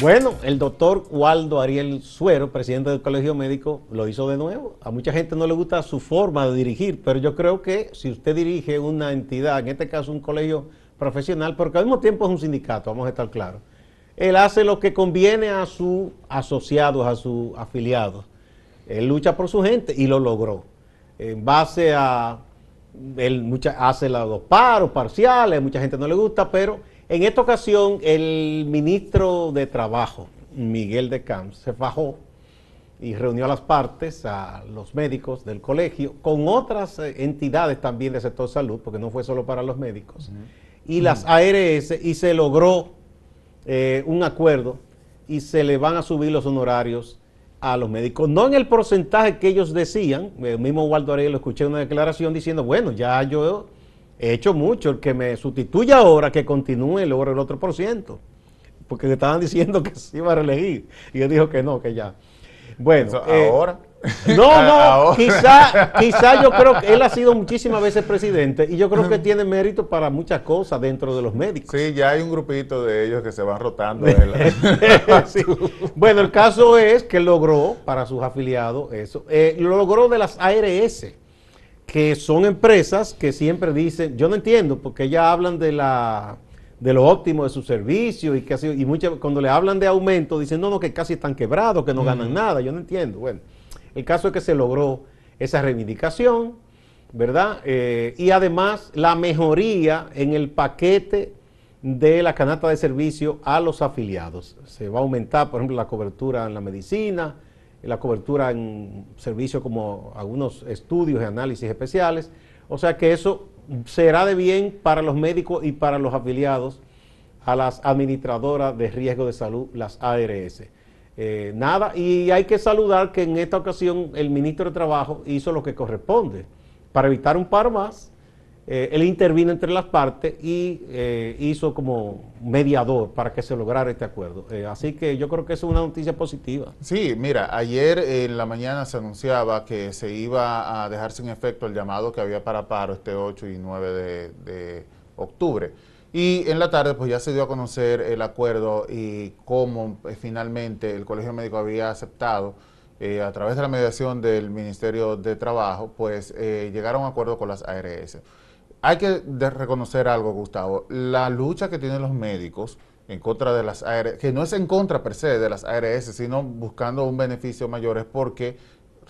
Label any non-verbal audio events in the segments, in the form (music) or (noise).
Bueno, el doctor Waldo Ariel Suero, presidente del Colegio Médico, lo hizo de nuevo. A mucha gente no le gusta su forma de dirigir, pero yo creo que si usted dirige una entidad, en este caso un colegio profesional, porque al mismo tiempo es un sindicato, vamos a estar claros, él hace lo que conviene a sus asociados, a sus afiliados. Él lucha por su gente y lo logró. En base a, él mucha, hace los paros parciales, mucha gente no le gusta, pero en esta ocasión, el ministro de Trabajo, Miguel de Camps, se fajó y reunió a las partes, a los médicos del colegio, con otras eh, entidades también del sector salud, porque no fue solo para los médicos, y las ARS, y se logró eh, un acuerdo y se le van a subir los honorarios a los médicos, no en el porcentaje que ellos decían, el mismo Waldo Arey lo escuché en una declaración diciendo, bueno, ya yo he hecho mucho. El que me sustituya ahora, que continúe, logre el otro por ciento. Porque le estaban diciendo que se iba a reelegir. Y él dijo que no, que ya. Bueno. Eh, ahora. No, (laughs) no, quizá, quizá yo creo que él ha sido muchísimas veces presidente y yo creo que tiene mérito para muchas cosas dentro de los médicos. Sí, ya hay un grupito de ellos que se van rotando. (laughs) (laughs) Bueno, el caso es que logró para sus afiliados eso. Eh, lo logró de las ARS que son empresas que siempre dicen, yo no entiendo, porque ya hablan de la de lo óptimo de su servicio y que y muchas cuando le hablan de aumento dicen no no que casi están quebrados que no ganan nada yo no entiendo. Bueno el caso es que se logró esa reivindicación verdad eh, y además la mejoría en el paquete de la canasta de servicio a los afiliados. Se va a aumentar por ejemplo la cobertura en la medicina la cobertura en servicios como algunos estudios y análisis especiales. O sea que eso será de bien para los médicos y para los afiliados a las administradoras de riesgo de salud, las ARS. Eh, nada, y hay que saludar que en esta ocasión el ministro de Trabajo hizo lo que corresponde para evitar un paro más eh, él intervino entre las partes y eh, hizo como mediador para que se lograra este acuerdo. Eh, así que yo creo que es una noticia positiva. Sí, mira, ayer en la mañana se anunciaba que se iba a dejar sin efecto el llamado que había para paro este 8 y 9 de, octubre. Y en la tarde pues ya se dio a conocer el acuerdo y cómo finalmente el Colegio Médico había aceptado a través de la mediación del Ministerio de Trabajo, pues llegar a un acuerdo con las ARS hay que reconocer algo, Gustavo. La lucha que tienen los médicos en contra de las ARS, que no es en contra per se de las ARS, sino buscando un beneficio mayor, es porque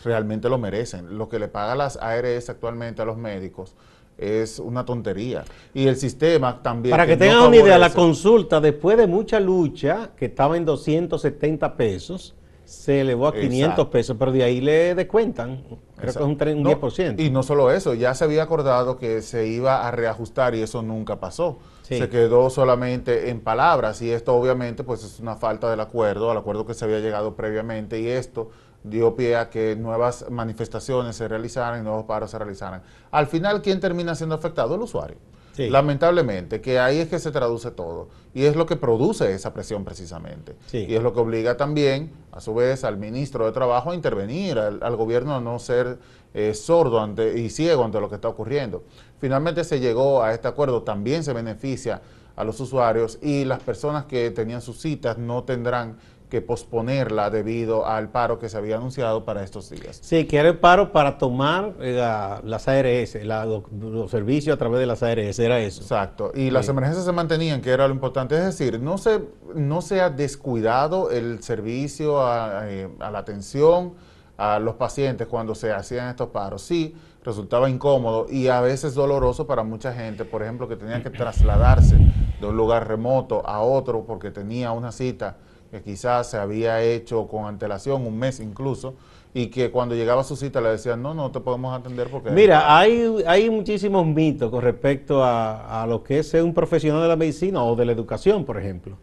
realmente lo merecen. Lo que le paga las ARS actualmente a los médicos es una tontería. Y el sistema también... Para que, tengan una idea, la consulta, después de mucha lucha, que estaba en 270 pesos, se elevó a 500 pesos, pero de ahí le descuentan, creo que es un, 10%. Y no solo eso, ya se había acordado que se iba a reajustar y eso nunca pasó. Se quedó solamente en palabras y esto obviamente pues es una falta del acuerdo, al acuerdo que se había llegado previamente y esto dio pie a que nuevas manifestaciones se realizaran y nuevos paros se realizaran. Al final, ¿quién termina siendo afectado? El usuario. Lamentablemente, que ahí es que se traduce todo. Y es lo que produce esa presión precisamente. Y es lo que obliga también, a su vez, al ministro de Trabajo a intervenir, al, gobierno a no ser eh, sordo ante, y ciego ante lo que está ocurriendo. Finalmente se llegó a este acuerdo, también se beneficia a los usuarios y las personas que tenían sus citas no tendrán que posponerla debido al paro que se había anunciado para estos días. Sí, que era el paro para tomar las ARS, los, servicios a través de las ARS, era eso. Exacto, y las emergencias se mantenían, que era lo importante, es decir, no se, no se ha descuidado el servicio a, eh, a la atención a los pacientes cuando se hacían estos paros. Sí, resultaba incómodo y a veces doloroso para mucha gente, por ejemplo, que tenía que trasladarse de un lugar remoto a otro porque tenía una cita que quizás se había hecho con antelación, un mes incluso, y que cuando llegaba a su cita le decían, no, no te podemos atender porque... Mira, hay, hay muchísimos mitos con respecto a, lo que es ser un profesional de la medicina o de la educación, por ejemplo.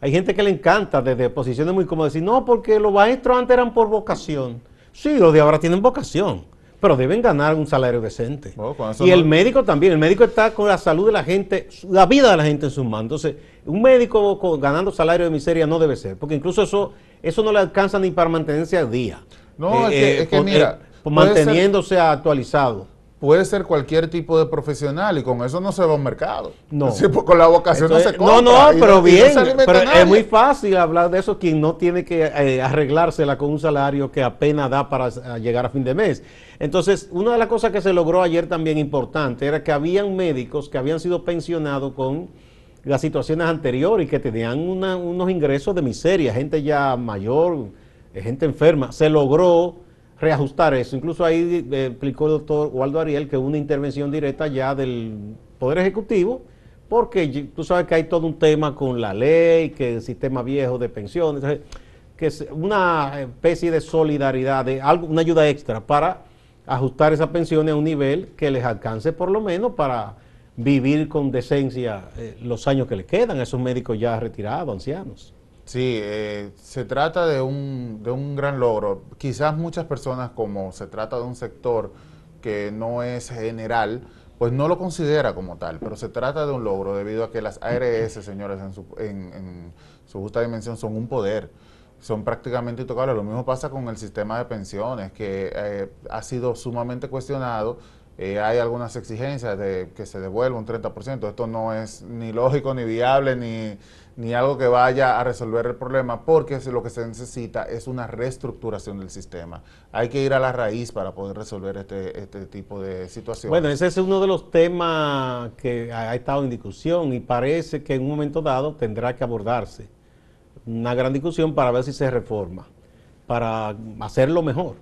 Hay gente que le encanta desde posiciones muy cómodas decir, no, porque los maestros antes eran por vocación. Sí, los de ahora tienen vocación pero deben ganar un salario decente. Oh, y el médico también, el médico está con la salud de la gente, la vida de la gente en sus manos. Entonces, un médico ganando salario de miseria no debe ser, porque incluso eso, eso no le alcanza ni para mantenerse al día. No, es, que, eh, mira, eh, manteniéndose actualizado. Puede ser cualquier tipo de profesional y con eso no se va a un mercado. No. Pues, con la vocación no se compra. No, no, pero bien. pero es muy fácil hablar de eso quien no tiene que eh, arreglársela con un salario que apenas da para llegar a fin de mes. Entonces, una de las cosas que se logró ayer también importante era que habían médicos que habían sido pensionados con las situaciones anteriores y que tenían unos ingresos de miseria, gente ya mayor, gente enferma. Se logró reajustar eso. Incluso ahí eh, explicó el doctor Waldo Ariel que una intervención directa ya del Poder Ejecutivo, porque tú sabes que hay todo un tema con la ley, que el sistema viejo de pensiones, que es una especie de solidaridad, de algo, una ayuda extra para ajustar esas pensiones a un nivel que les alcance por lo menos para vivir con decencia eh, los años que le quedan a esos médicos ya retirados, ancianos. Sí, eh, se trata de un, de un gran logro. Quizás muchas personas, como se trata de un sector que no es general, pues no lo considera como tal, pero se trata de un logro debido a que las ARS, señores, en su, en, su justa dimensión son un poder, son prácticamente intocables. Lo mismo pasa con el sistema de pensiones, que eh, ha sido sumamente cuestionado. Eh, hay algunas exigencias de que se devuelva un 30%. Esto no es ni lógico, ni viable, ni ni algo que vaya a resolver el problema, porque lo que se necesita es una reestructuración del sistema. Hay que ir a la raíz para poder resolver este, este tipo de situaciones. Bueno, ese es uno de los temas que ha estado en discusión y parece que en un momento dado tendrá que abordarse una gran discusión para ver si se reforma, para hacerlo mejor.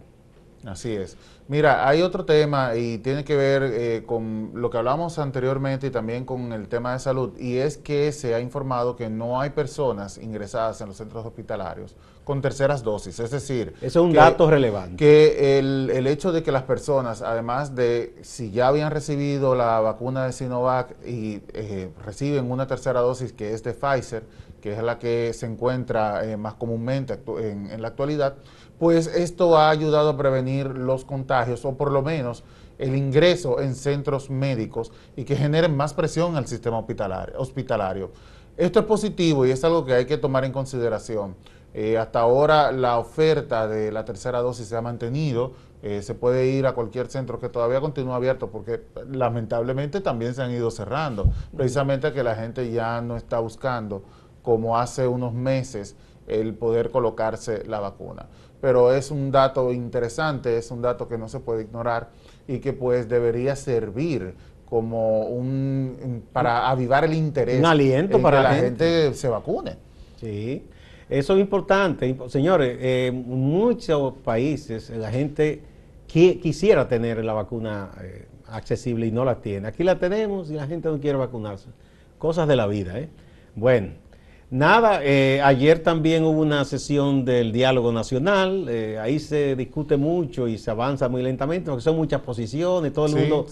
Así es. Mira, hay otro tema y tiene que ver eh, con lo que hablamos anteriormente y también con el tema de salud, y es que se ha informado que no hay personas ingresadas en los centros hospitalarios con terceras dosis. Es decir, eso es un dato relevante. Que el, el, hecho de que las personas, además de si ya habían recibido la vacuna de Sinovac y eh, reciben una tercera dosis que es de Pfizer, que es la que se encuentra eh, más comúnmente en, en la actualidad, pues esto ha ayudado a prevenir los contagios o por lo menos el ingreso en centros médicos y que generen más presión al sistema hospitalario. Esto es positivo y es algo que hay que tomar en consideración. Eh, hasta ahora la oferta de la tercera dosis se ha mantenido, eh, se puede ir a cualquier centro que todavía continúa abierto porque lamentablemente también se han ido cerrando, precisamente que la gente ya no está buscando como hace unos meses el poder colocarse la vacuna pero es un dato interesante, es un dato que no se puede ignorar y que pues debería servir como un para avivar el interés un aliento para que la gente. se vacune. Sí, eso es importante. Señores, en muchos países la gente quisiera tener la vacuna eh, accesible y no la tiene. Aquí la tenemos y la gente no quiere vacunarse. Cosas de la vida, ¿eh? Bueno. Nada, eh, ayer también hubo una sesión del diálogo nacional, eh, ahí se discute mucho y se avanza muy lentamente porque son muchas posiciones, todo el mundo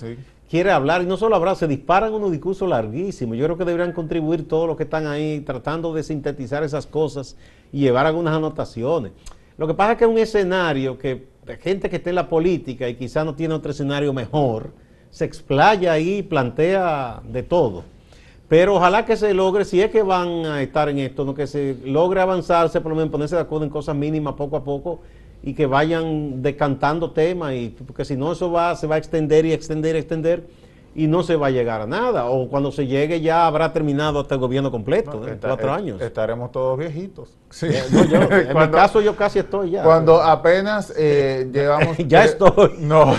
quiere hablar y no solo hablar, se disparan unos discursos larguísimos. Yo creo que deberían contribuir todos los que están ahí tratando de sintetizar esas cosas y llevar algunas anotaciones. Lo que pasa es que es un escenario que gente que esté en la política y quizá no tiene otro escenario mejor, se explaya ahí y plantea de todo. Pero ojalá que se logre, si es que van a estar en esto, ¿no? que se logre avanzarse, por lo menos ponerse de acuerdo en cosas mínimas poco a poco y que vayan decantando temas, y, porque si no eso va, se va a extender y extender y extender y no se va a llegar a nada. O cuando se llegue ya habrá terminado hasta el gobierno completo, en cuatro años. Estaremos todos viejitos. Sí. (laughs) en mi caso yo casi estoy ya. Cuando apenas eh, (laughs) llevamos... (laughs) ya estoy. No.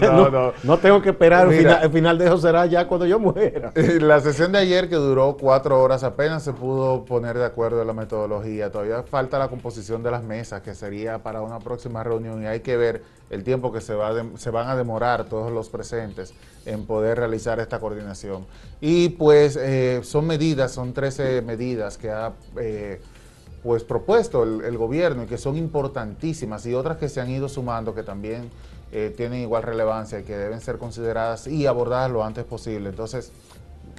no, no, no. tengo que esperar. el, final, de eso será ya cuando yo muera. La sesión de ayer que duró cuatro horas apenas se pudo poner de acuerdo en la metodología. Todavía falta la composición de las mesas, que sería para una próxima reunión y hay que ver el tiempo que se, va se van a demorar todos los presentes en poder realizar esta coordinación. Y pues eh, son medidas, son 13 medidas que ha eh, pues propuesto el, gobierno y que son importantísimas y otras que se han ido sumando que también eh, tienen igual relevancia y que deben ser consideradas y abordadas lo antes posible. Entonces,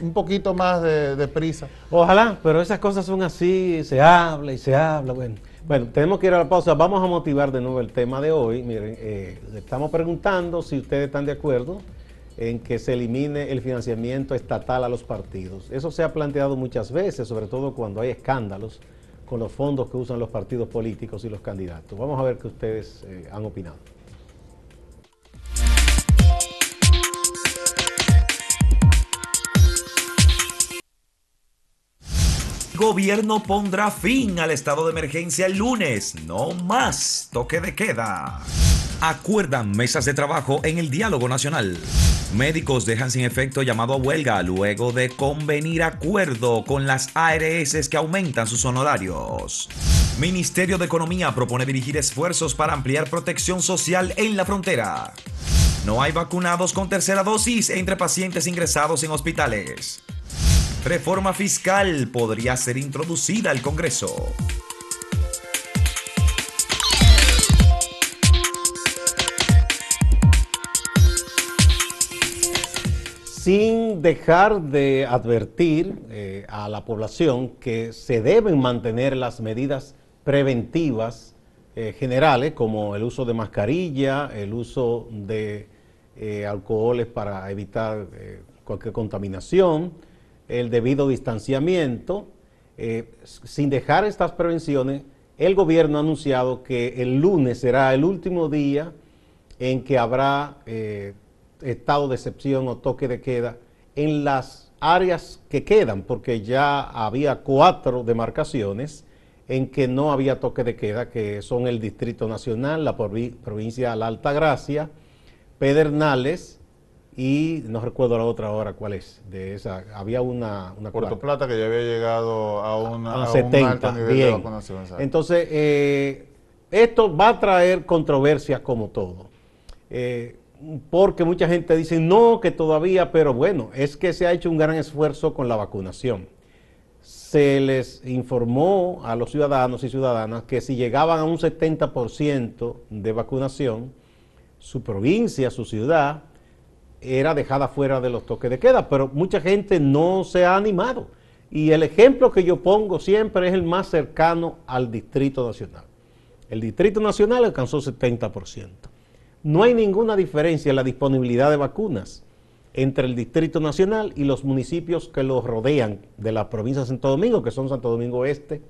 un poquito más de, de prisa. Ojalá, pero esas cosas son así, se habla y se habla, bueno. Bueno, tenemos que ir a la pausa. Vamos a motivar de nuevo el tema de hoy. Miren, eh, estamos preguntando si ustedes están de acuerdo en que se elimine el financiamiento estatal a los partidos. Eso se ha planteado muchas veces, sobre todo cuando hay escándalos con los fondos que usan los partidos políticos y los candidatos. Vamos a ver qué ustedes eh, han opinado. Gobierno pondrá fin al estado de emergencia el lunes. No más toque de queda. Acuerdan mesas de trabajo en el diálogo nacional. Médicos dejan sin efecto llamado a huelga luego de convenir acuerdo con las ARS que aumentan sus honorarios. Ministerio de Economía propone dirigir esfuerzos para ampliar protección social en la frontera. No hay vacunados con tercera dosis entre pacientes ingresados en hospitales. Reforma fiscal podría ser introducida al Congreso. sin dejar de advertir eh, a la población que se deben mantener las medidas preventivas eh, generales como el uso de mascarilla, el uso de eh, alcoholes para evitar cualquier contaminación, el debido distanciamiento. sin dejar estas prevenciones, el gobierno ha anunciado que el lunes será el último día en que habrá estado de excepción o toque de queda en las áreas que quedan, porque ya había cuatro demarcaciones en que no había toque de queda, que son el Distrito Nacional, la provincia de la Alta Gracia, Pedernales y no recuerdo la otra ahora cuál es. De esa había una, una Puerto Plata que ya había llegado a, una, a, 70, nivel de vacunación. Entonces, eh, esto va a traer controversias como todo. Eh, porque mucha gente dice no, que todavía, pero bueno, es que se ha hecho un gran esfuerzo con la vacunación. Se les informó a los ciudadanos y ciudadanas que si llegaban a un 70% de vacunación, su provincia, su ciudad, era dejada fuera de los toques de queda, pero mucha gente no se ha animado. Y el ejemplo que yo pongo siempre es el más cercano al Distrito Nacional. El Distrito Nacional alcanzó 70% no hay ninguna diferencia en la disponibilidad de vacunas entre el Distrito Nacional y los municipios que los rodean de la provincia de Santo Domingo, que son Santo Domingo Este,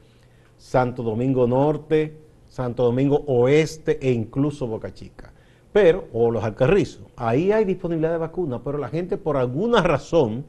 Santo Domingo Norte, Santo Domingo Oeste e incluso Boca Chica. Pero, o los Alcarrizos, ahí hay disponibilidad de vacunas, pero la gente por alguna razón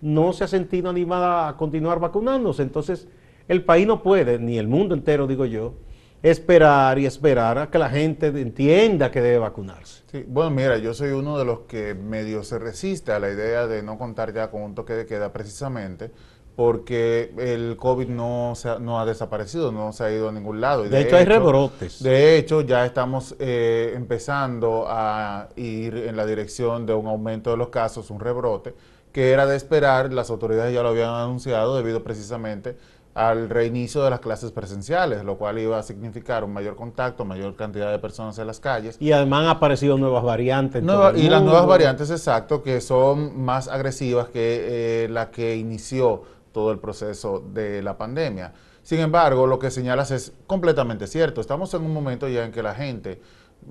no se ha sentido animada a continuar vacunándose. Entonces, el país no puede, ni el mundo entero, digo yo, esperar y esperar a que la gente entienda que debe vacunarse. Bueno, mira, yo soy uno de los que medio se resiste a la idea de no contar ya con un toque de queda precisamente porque el COVID no, se ha, no ha desaparecido, no se ha ido a ningún lado. de, hecho, hay rebrotes. De hecho, ya estamos eh, empezando a ir en la dirección de un aumento de los casos, un rebrote, que era de esperar, las autoridades ya lo habían anunciado debido precisamente al reinicio de las clases presenciales, lo cual iba a significar un mayor contacto, mayor cantidad de personas en las calles. Y además han aparecido nuevas variantes. y las nuevas variantes, exacto, que son más agresivas que eh, la que inició todo el proceso de la pandemia. Sin embargo, lo que señalas es completamente cierto. Estamos en un momento ya en que la gente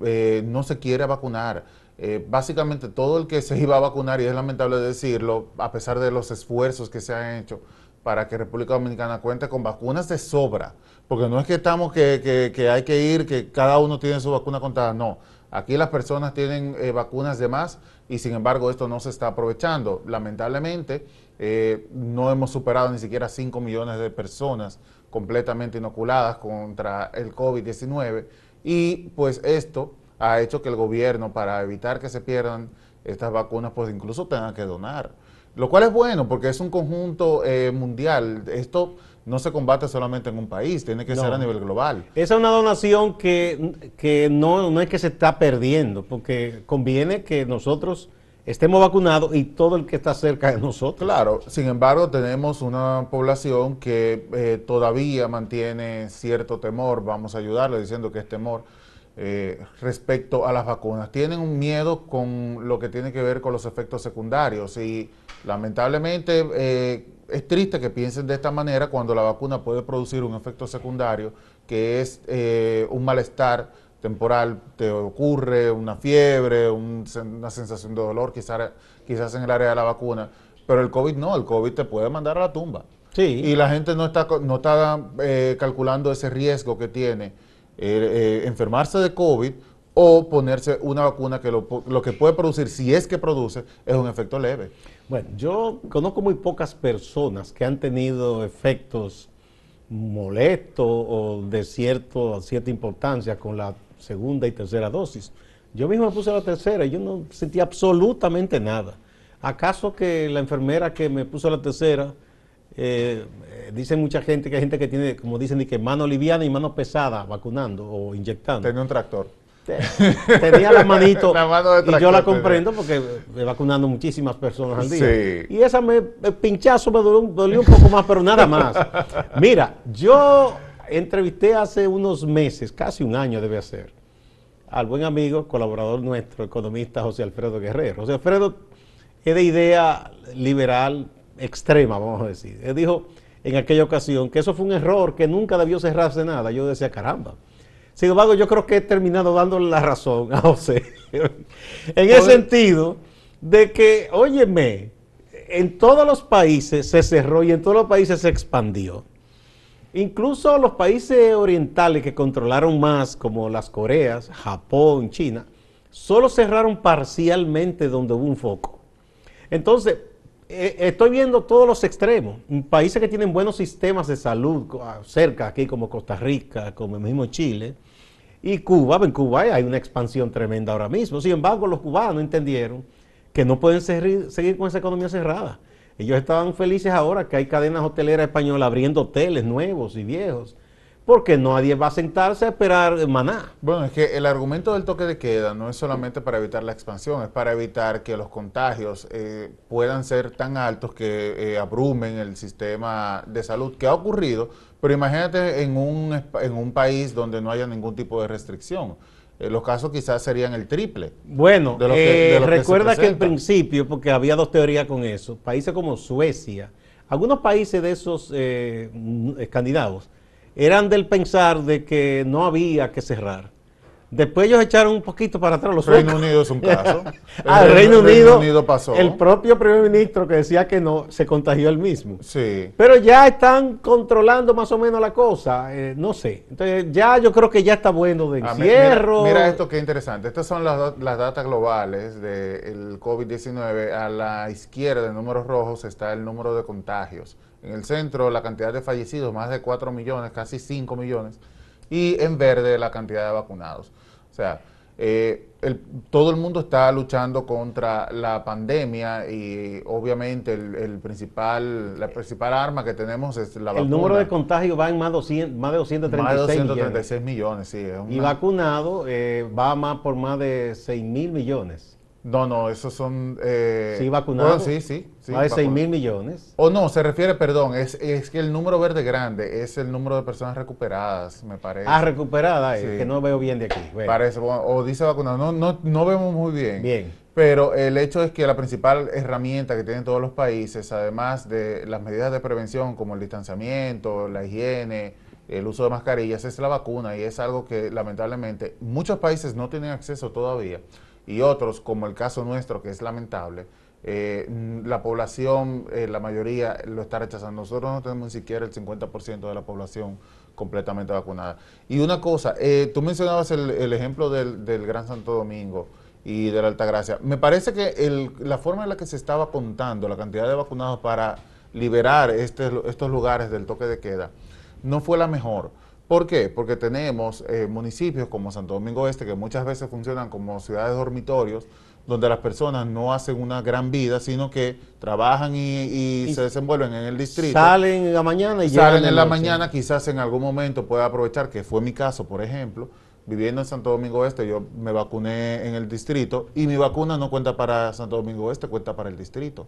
eh, no se quiere vacunar. Eh, básicamente todo el que se (laughs) iba a vacunar, y es lamentable decirlo, a pesar de los esfuerzos que se han hecho, para que República Dominicana cuente con vacunas de sobra. Porque no es que estamos que, que, hay que ir, que cada uno tiene su vacuna contada, no. Aquí las personas tienen eh, vacunas de más y sin embargo esto no se está aprovechando. Lamentablemente eh, no hemos superado ni siquiera 5 millones de personas completamente inoculadas contra el COVID-19 y pues esto ha hecho que el gobierno para evitar que se pierdan estas vacunas pues incluso tenga que donar. Lo cual es bueno porque es un conjunto eh, mundial. Esto no se combate solamente en un país, tiene que ser a nivel global. Esa es una donación que, no, no es que se está perdiendo, porque conviene que nosotros estemos vacunados y todo el que está cerca de nosotros. Claro, sin embargo tenemos una población que eh, todavía mantiene cierto temor, vamos a ayudarle diciendo que es temor eh, respecto a las vacunas. Tienen un miedo con lo que tiene que ver con los efectos secundarios y lamentablemente eh, es triste que piensen de esta manera cuando la vacuna puede producir un efecto secundario que es eh, un malestar temporal, te ocurre una fiebre, una sensación de dolor quizás, quizás en el área de la vacuna, pero el COVID no, el COVID te puede mandar a la tumba. Sí. Y la gente no está, no está calculando ese riesgo que tiene eh, eh, enfermarse de COVID o ponerse una vacuna que lo, que puede producir, si es que produce, es un efecto leve. Bueno, yo conozco muy pocas personas que han tenido efectos molestos o de cierto, cierta importancia con la segunda y tercera dosis. Yo mismo me puse la tercera y yo no sentí absolutamente nada. ¿Acaso que la enfermera que me puso la tercera, eh, dicen mucha gente que hay gente que tiene, como dicen, que mano liviana y mano pesada vacunando o inyectando? Tenía un tractor. Tenía la manito (laughs) y yo la comprendo porque he vacunando muchísimas personas al día. Y esa me, el pinchazo me dolió, un poco más, pero nada más. (laughs) Mira, yo entrevisté hace unos meses, casi un año debe ser, al buen amigo, colaborador nuestro, economista José Alfredo Guerrero. José Alfredo es de idea liberal extrema, vamos a decir. Él dijo en aquella ocasión que eso fue un error, que nunca debió cerrarse nada. Yo decía, caramba sin embargo, yo creo que he terminado dándole la razón a José. (laughs) en el sentido de que, óyeme, en todos los países se cerró y en todos los países se expandió. Incluso los países orientales que controlaron más, como las Coreas, Japón, China, solo cerraron parcialmente donde hubo un foco. Entonces, eh, estoy viendo todos los extremos. Países que tienen buenos sistemas de salud, cerca aquí como Costa Rica, como el mismo Chile, y Cuba, en Cuba hay una expansión tremenda ahora mismo. Sin embargo, los cubanos entendieron que no pueden seguir, con esa economía cerrada. Ellos estaban felices ahora que hay cadenas hoteleras españolas abriendo hoteles nuevos y viejos porque nadie va a sentarse a esperar maná. Bueno, es que el argumento del toque de queda no es solamente para evitar la expansión, es para evitar que los contagios eh, puedan ser tan altos que eh, abrumen el sistema de salud, que ha ocurrido, pero imagínate en un, en un país donde no haya ningún tipo de restricción. Eh, los casos quizás serían el triple. Bueno, recuerda que, en principio, porque había dos teorías con eso, países como Suecia, algunos países de esos escandinavos, eran del pensar de que no había que cerrar. Después ellos echaron un poquito para atrás los Reino Unido es un (laughs) caso. ah, el Reino, Unido, pasó. El propio primer ministro que decía que no, se contagió él mismo. Sí. Pero ya están controlando más o menos la cosa, eh, no sé. Entonces ya yo creo que ya está bueno de ah, encierro. mira, esto qué interesante. Estas son las, las datas globales del COVID-19. A la izquierda de números rojos está el número de contagios. En el centro la cantidad de fallecidos, más de 4 millones, casi 5 millones. Y en verde la cantidad de vacunados. O sea, eh, todo el mundo está luchando contra la pandemia y obviamente el, principal, la principal arma que tenemos es la vacuna. El número de contagios va en más, 200, más de 236, más de 236 millones. sí. Y vacunado eh, va más por más de 6 mil millones. No, no, esos son... Eh, sí, vacunados. sí, sí, Más de 6 mil millones. O no, se refiere, perdón, es, es, que el número verde grande es el número de personas recuperadas, me parece. Ah, recuperadas, eh, que no veo bien de aquí. Parece, o dice vacunado, no, no, no vemos muy bien. Bien. Pero el hecho es que la principal herramienta que tienen todos los países, además de las medidas de prevención como el distanciamiento, la higiene, el uso de mascarillas, es la vacuna y es algo que lamentablemente muchos países no tienen acceso todavía y otros, como el caso nuestro, que es lamentable, eh, la población, eh, la mayoría lo está rechazando. Nosotros no tenemos ni siquiera el 50% de la población completamente vacunada. Y una cosa, eh, tú mencionabas el, ejemplo del, Gran Santo Domingo y de la Altagracia. Me parece que la forma en la que se estaba contando la cantidad de vacunados para liberar este, estos lugares del toque de queda no fue la mejor. ¿Por qué? Porque tenemos eh, municipios como Santo Domingo Este que muchas veces funcionan como ciudades dormitorios, donde las personas no hacen una gran vida, sino que trabajan y, se desenvuelven en el distrito. Salen en la mañana y Salen en la mañana, quizás en algún momento pueda aprovechar, que fue mi caso, por ejemplo, viviendo en Santo Domingo Este, yo me vacuné en el distrito y mi vacuna no cuenta para Santo Domingo Este, cuenta para el distrito.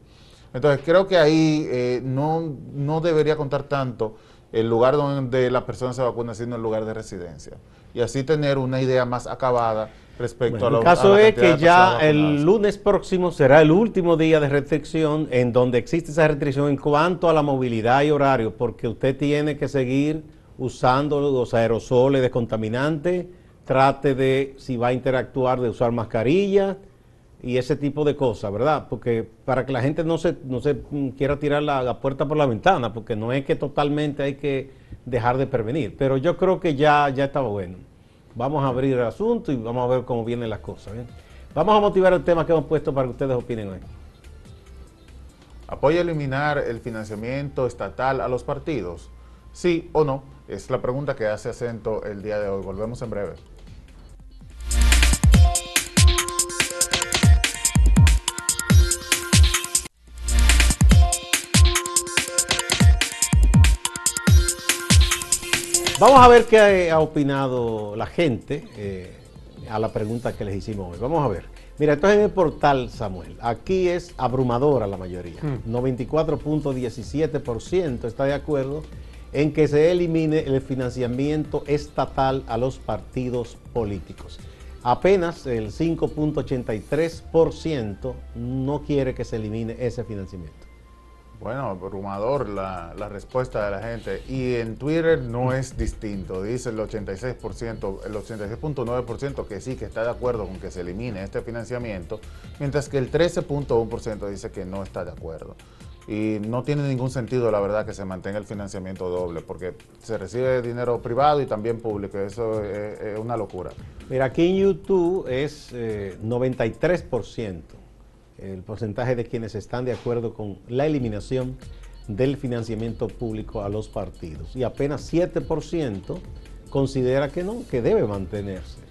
Entonces creo que ahí eh, no, no debería contar tanto el lugar donde la persona se vacuna sino el lugar de residencia. Y así tener una idea más acabada respecto a lo El caso es que ya el lunes próximo será el último día de restricción en donde existe esa restricción en cuanto a la movilidad y horario, porque usted tiene que seguir usando los aerosoles descontaminantes, trate de, si va a interactuar, de usar mascarilla y ese tipo de cosas, ¿verdad? Porque para que la gente no se, no se quiera tirar la, puerta por la ventana, porque no es que totalmente hay que dejar de prevenir, pero yo creo que ya, ya estaba bueno. Vamos a abrir el asunto y vamos a ver cómo vienen las cosas. Vamos a motivar el tema que hemos puesto para que ustedes opinen hoy. ¿Apoya eliminar el financiamiento estatal a los partidos? ¿Sí o no? Es la pregunta que hace acento el día de hoy. Volvemos en breve. Vamos a ver qué ha opinado la gente eh, a la pregunta que les hicimos hoy. Vamos a ver. Mira, esto es en el portal Samuel. Aquí es abrumadora la mayoría. 94.17% hmm. está de acuerdo en que se elimine el financiamiento estatal a los partidos políticos. Apenas el 5.83% no quiere que se elimine ese financiamiento. Bueno, abrumador la, respuesta de la gente. Y en Twitter no es distinto. Dice el 86%, el 86.9% que sí, que está de acuerdo con que se elimine este financiamiento, mientras que el 13.1% dice que no está de acuerdo. Y no tiene ningún sentido, la verdad, que se mantenga el financiamiento doble, porque se recibe dinero privado y también público. Eso es, una locura. Mira, aquí en YouTube es 93%. El porcentaje de quienes están de acuerdo con la eliminación del financiamiento público a los partidos y apenas 7% considera que no, que debe mantenerse.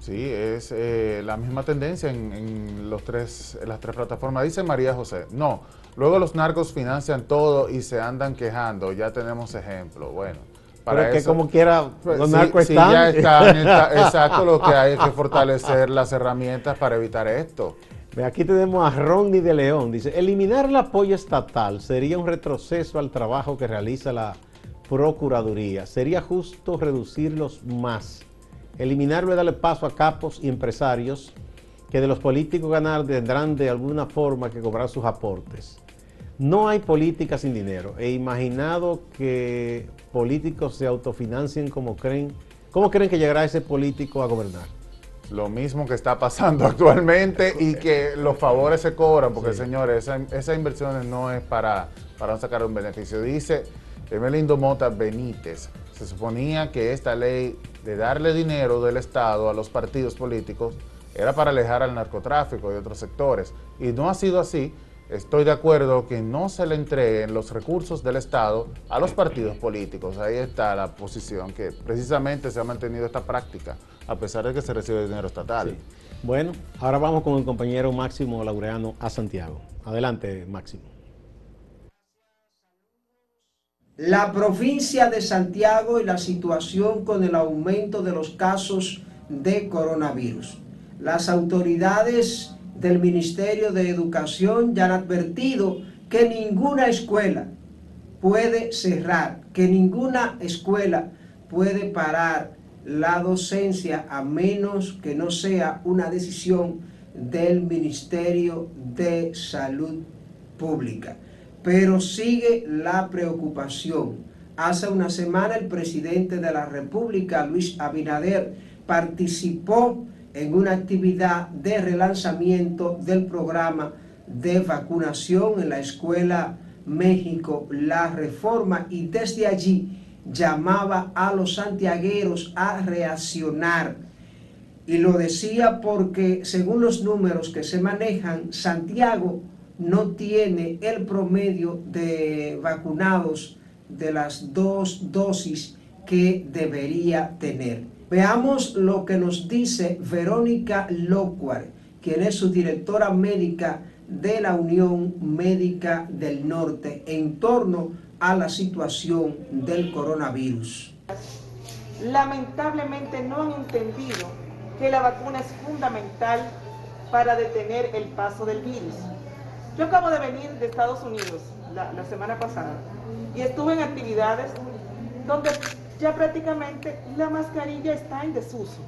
Sí, es eh, la misma tendencia en, los tres, las tres plataformas. Dice María José, no, luego los narcos financian todo y se andan quejando, ya tenemos ejemplo. Bueno, para Pero que como quiera, pues, los narcos están. ya están, (laughs) exacto, lo que hay es que fortalecer las herramientas para evitar esto. Aquí tenemos a Ronnie de León. Dice, eliminar el apoyo estatal sería un retroceso al trabajo que realiza la Procuraduría. Sería justo reducirlos más. Eliminarlo y darle paso a capos y empresarios que de los políticos ganar tendrán de alguna forma que cobrar sus aportes. No hay política sin dinero. He imaginado que políticos se autofinancien como creen. ¿Cómo creen que llegará ese político a gobernar? lo mismo que está pasando (laughs) actualmente y que los favores se cobran, porque señores, esas inversiones no es para, para sacar un beneficio. Dice Emelindo Mota Benítez, se suponía que esta ley de darle dinero del Estado a los partidos políticos era para alejar al narcotráfico y otros sectores, y no ha sido así. Estoy de acuerdo que no se le entreguen los recursos del Estado a los partidos políticos. Ahí está la posición, que precisamente se ha mantenido esta práctica a pesar de que se recibe dinero estatal. Bueno, ahora vamos con el compañero Máximo Laureano a Santiago. Adelante, Máximo. La provincia de Santiago y la situación con el aumento de los casos de coronavirus. Las autoridades del Ministerio de Educación ya han advertido que ninguna escuela puede cerrar, que ninguna escuela puede parar la docencia a menos que no sea una decisión del Ministerio de Salud Pública. Pero sigue la preocupación. Hace una semana el presidente de la República, Luis Abinader, participó en una actividad de relanzamiento del programa de vacunación en la Escuela México La Reforma y desde allí llamaba a los santiagueros a reaccionar. Y lo decía porque según los números que se manejan, Santiago no tiene el promedio de vacunados de las dos dosis que debería tener. Veamos lo que nos dice Verónica Locuar, quien es su directora médica de la Unión Médica del Norte en torno a la situación del coronavirus. Lamentablemente no han entendido que la vacuna es fundamental para detener el paso del virus. Yo acabo de venir de Estados Unidos la, la semana pasada y estuve en actividades donde ya prácticamente la mascarilla está en desuso.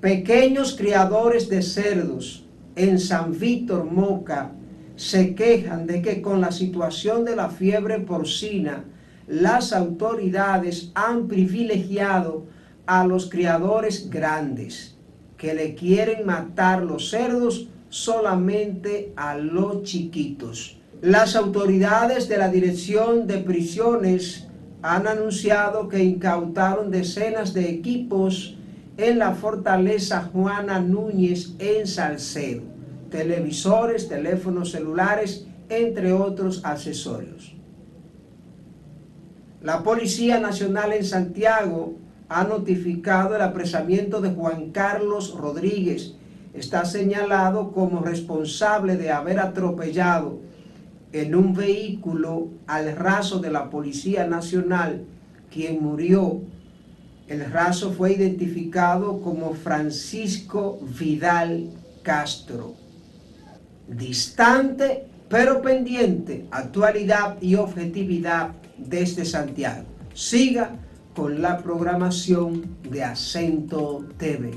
Pequeños criadores de cerdos en San Víctor Moca se quejan de que con la situación de la fiebre porcina, las autoridades han privilegiado a los criadores grandes, que le quieren matar los cerdos solamente a los chiquitos. Las autoridades de la Dirección de Prisiones han anunciado que incautaron decenas de equipos en la fortaleza Juana Núñez en Salcedo. Televisores, teléfonos celulares, entre otros accesorios. La Policía Nacional en Santiago ha notificado el apresamiento de Juan Carlos Rodríguez. Está señalado como responsable de haber atropellado en un vehículo al raso de la Policía Nacional, quien murió. El raso fue identificado como Francisco Vidal Castro. Distante pero pendiente, actualidad y objetividad desde Santiago. Siga con la programación de Acento TV.